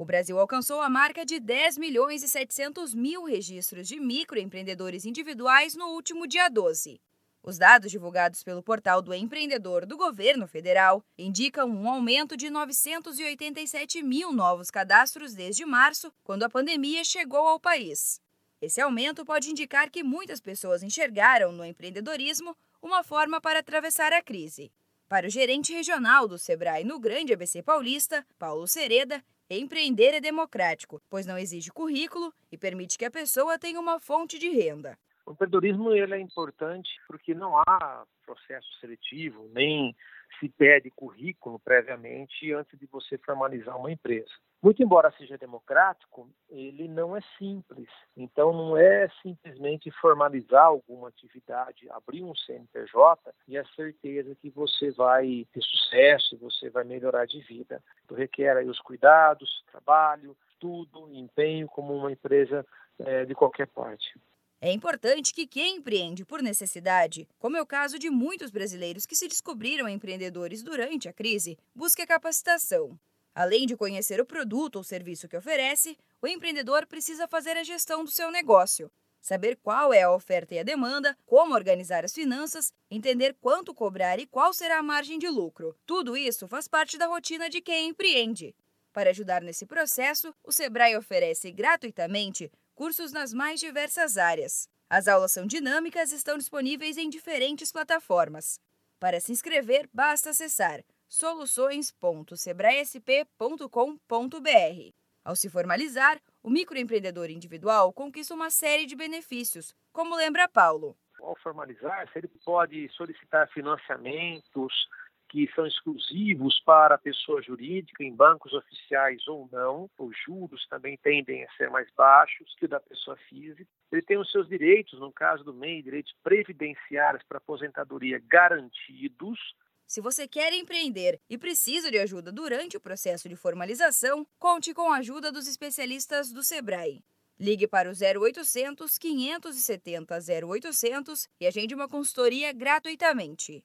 O Brasil alcançou a marca de 10 milhões e 700 mil registros de microempreendedores individuais no último dia 12. Os dados divulgados pelo portal do empreendedor do governo federal indicam um aumento de 987 mil novos cadastros desde março, quando a pandemia chegou ao país. Esse aumento pode indicar que muitas pessoas enxergaram no empreendedorismo uma forma para atravessar a crise. Para o gerente regional do Sebrae no Grande ABC Paulista, Paulo Sereda, Empreender é democrático, pois não exige currículo e permite que a pessoa tenha uma fonte de renda. O empreendedorismo ele é importante porque não há processo seletivo, nem se pede currículo previamente antes de você formalizar uma empresa. Muito embora seja democrático, ele não é simples. Então, não é simplesmente formalizar alguma atividade, abrir um CNPJ e a certeza que você vai ter sucesso, você vai melhorar de vida. Então, requer aí os cuidados, trabalho, tudo, empenho, como uma empresa é, de qualquer parte. É importante que quem empreende por necessidade, como é o caso de muitos brasileiros que se descobriram empreendedores durante a crise, busque capacitação. Além de conhecer o produto ou serviço que oferece, o empreendedor precisa fazer a gestão do seu negócio, saber qual é a oferta e a demanda, como organizar as finanças, entender quanto cobrar e qual será a margem de lucro. Tudo isso faz parte da rotina de quem empreende. Para ajudar nesse processo, o Sebrae oferece gratuitamente cursos nas mais diversas áreas. As aulas são dinâmicas e estão disponíveis em diferentes plataformas. Para se inscrever, basta acessar soluções.sebraesp.com.br. Ao se formalizar, o microempreendedor individual conquista uma série de benefícios, como lembra Paulo. Ao formalizar, ele pode solicitar financiamentos que são exclusivos para a pessoa jurídica em bancos oficiais ou não. Os juros também tendem a ser mais baixos que o da pessoa física. Ele tem os seus direitos, no caso do MEI, direitos previdenciários para aposentadoria garantidos, se você quer empreender e precisa de ajuda durante o processo de formalização, conte com a ajuda dos especialistas do Sebrae. Ligue para o 0800 570 0800 e agende uma consultoria gratuitamente.